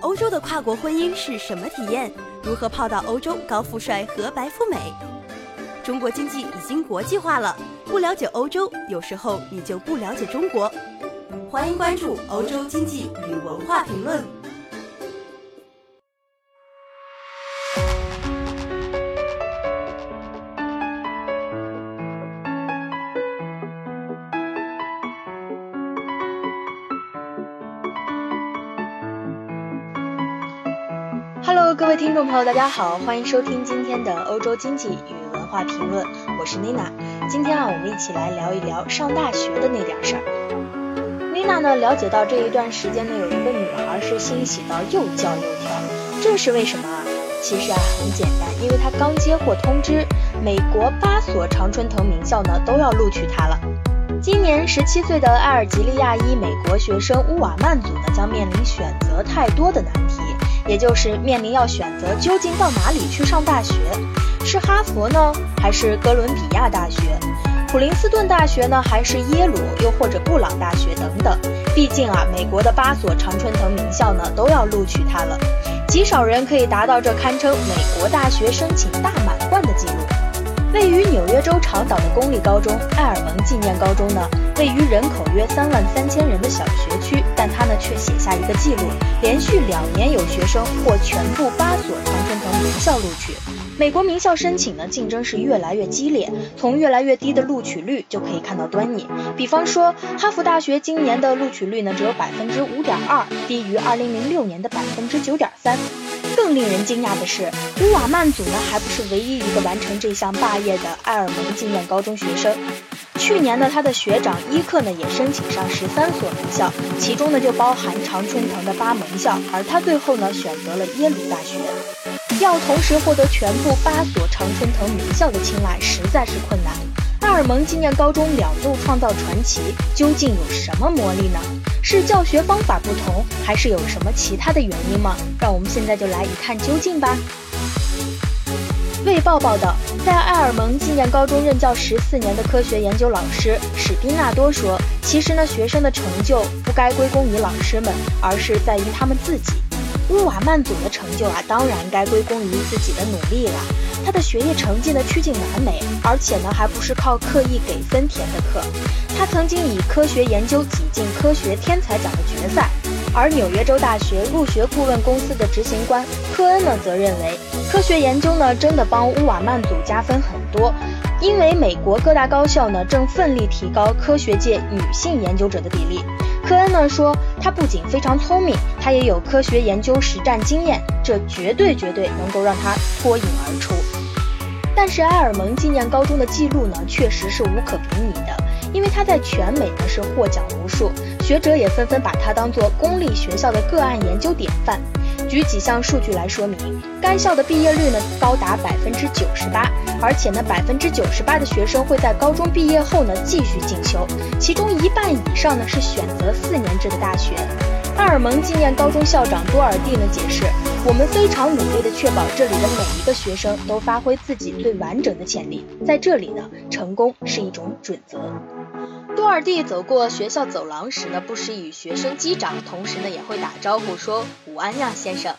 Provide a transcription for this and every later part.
欧洲的跨国婚姻是什么体验？如何泡到欧洲高富帅和白富美？中国经济已经国际化了，不了解欧洲，有时候你就不了解中国。欢迎关注《欧洲经济与文化评论》。各位听众朋友，大家好，欢迎收听今天的欧洲经济与文化评论，我是 Nina。今天啊，我们一起来聊一聊上大学的那点事儿。Nina 呢，了解到这一段时间呢，有一个女孩是欣喜到又叫又跳，这是为什么啊？其实啊，很简单，因为她刚接获通知，美国八所常春藤名校呢都要录取她了。今年十七岁的埃尔及利亚裔美国学生乌瓦曼族呢，将面临选择太多的难题。也就是面临要选择究竟到哪里去上大学，是哈佛呢，还是哥伦比亚大学、普林斯顿大学呢，还是耶鲁，又或者布朗大学等等？毕竟啊，美国的八所常春藤名校呢都要录取他了，极少人可以达到这堪称美国大学申请大满贯的记录。位于纽约州长岛的公立高中艾尔蒙纪念高中呢？位于人口约三万三千人的小学区，但他呢却写下一个记录，连续两年有学生获全部八所常春藤名校录取。美国名校申请呢竞争是越来越激烈，从越来越低的录取率就可以看到端倪。比方说，哈佛大学今年的录取率呢只有百分之五点二，低于二零零六年的百分之九点三。更令人惊讶的是，乌瓦曼祖呢还不是唯一一个完成这项霸业的埃尔蒙纪念高中学生。去年呢，他的学长伊克呢也申请上十三所名校，其中呢就包含常春藤的八盟校，而他最后呢选择了耶鲁大学。要同时获得全部八所常春藤名校的青睐，实在是困难。埃尔蒙纪念高中两度创造传奇，究竟有什么魔力呢？是教学方法不同，还是有什么其他的原因吗？让我们现在就来一探究竟吧。卫报报道，在埃尔蒙纪念高中任教十四年的科学研究老师史宾纳多说：“其实呢，学生的成就不该归功于老师们，而是在于他们自己。乌瓦曼祖的成就啊，当然该归功于自己的努力了。他的学业成绩呢趋近完美，而且呢还不是靠刻意给分填的课。他曾经以科学研究挤进科学天才奖的决赛。而纽约州大学入学顾问公司的执行官科恩呢，则认为。”科学研究呢，真的帮乌瓦曼组加分很多，因为美国各大高校呢正奋力提高科学界女性研究者的比例。科恩呢说，他不仅非常聪明，他也有科学研究实战经验，这绝对绝对能够让他脱颖而出。但是埃尔蒙纪念高中的记录呢，确实是无可比拟的，因为他在全美呢是获奖无数，学者也纷纷把他当做公立学校的个案研究典范。举几项数据来说明，该校的毕业率呢高达百分之九十八，而且呢百分之九十八的学生会在高中毕业后呢继续进修，其中一半以上呢是选择四年制的大学。埃尔蒙纪念高中校长多尔蒂呢解释，我们非常努力地确保这里的每一个学生都发挥自己最完整的潜力，在这里呢成功是一种准则。多尔蒂走过学校走廊时呢，不时与学生击掌，同时呢也会打招呼说“午安呀，先生”。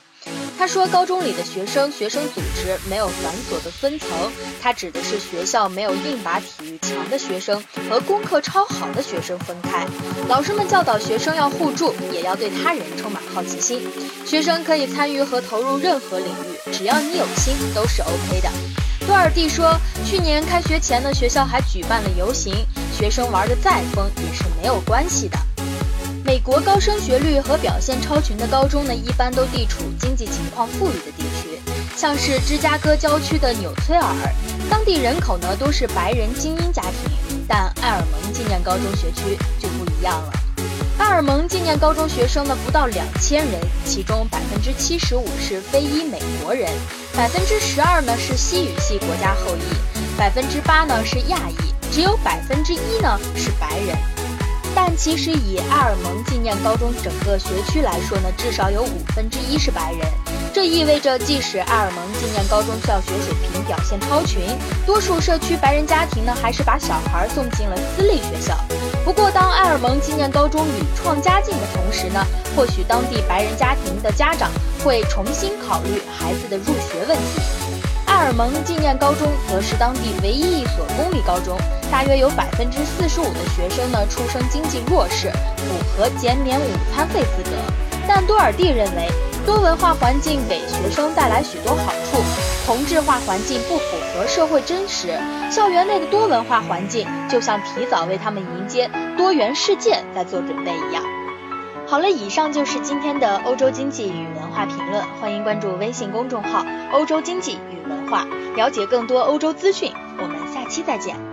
他说，高中里的学生学生组织没有繁琐的分层，他指的是学校没有硬把体育强的学生和功课超好的学生分开。老师们教导学生要互助，也要对他人充满好奇心。学生可以参与和投入任何领域，只要你有心，都是 OK 的。多尔蒂说，去年开学前呢，学校还举办了游行，学生玩的再疯也是没有关系的。国高升学率和表现超群的高中呢，一般都地处经济情况富裕的地区，像是芝加哥郊区的纽崔尔，当地人口呢都是白人精英家庭，但埃尔蒙纪念高中学区就不一样了。埃尔蒙纪念高中学生呢不到两千人，其中百分之七十五是非裔美国人，百分之十二呢是西语系国家后裔，百分之八呢是亚裔，只有百分之一呢是白人。但其实以埃尔蒙纪念高中整个学区来说呢，至少有五分之一是白人。这意味着，即使埃尔蒙纪念高中教学水平表现超群，多数社区白人家庭呢还是把小孩送进了私立学校。不过，当埃尔蒙纪念高中屡创佳境的同时呢，或许当地白人家庭的家长会重新考虑孩子的入学问题。埃尔蒙纪念高中则是当地唯一一所公高中，大约有百分之四十五的学生呢出生经济弱势，符合减免午餐费资格。但多尔蒂认为，多文化环境给学生带来许多好处，同质化环境不符合社会真实。校园内的多文化环境，就像提早为他们迎接多元世界在做准备一样。好了，以上就是今天的欧洲经济与文化评论，欢迎关注微信公众号“欧洲经济与文化”，了解更多欧洲资讯。期再见。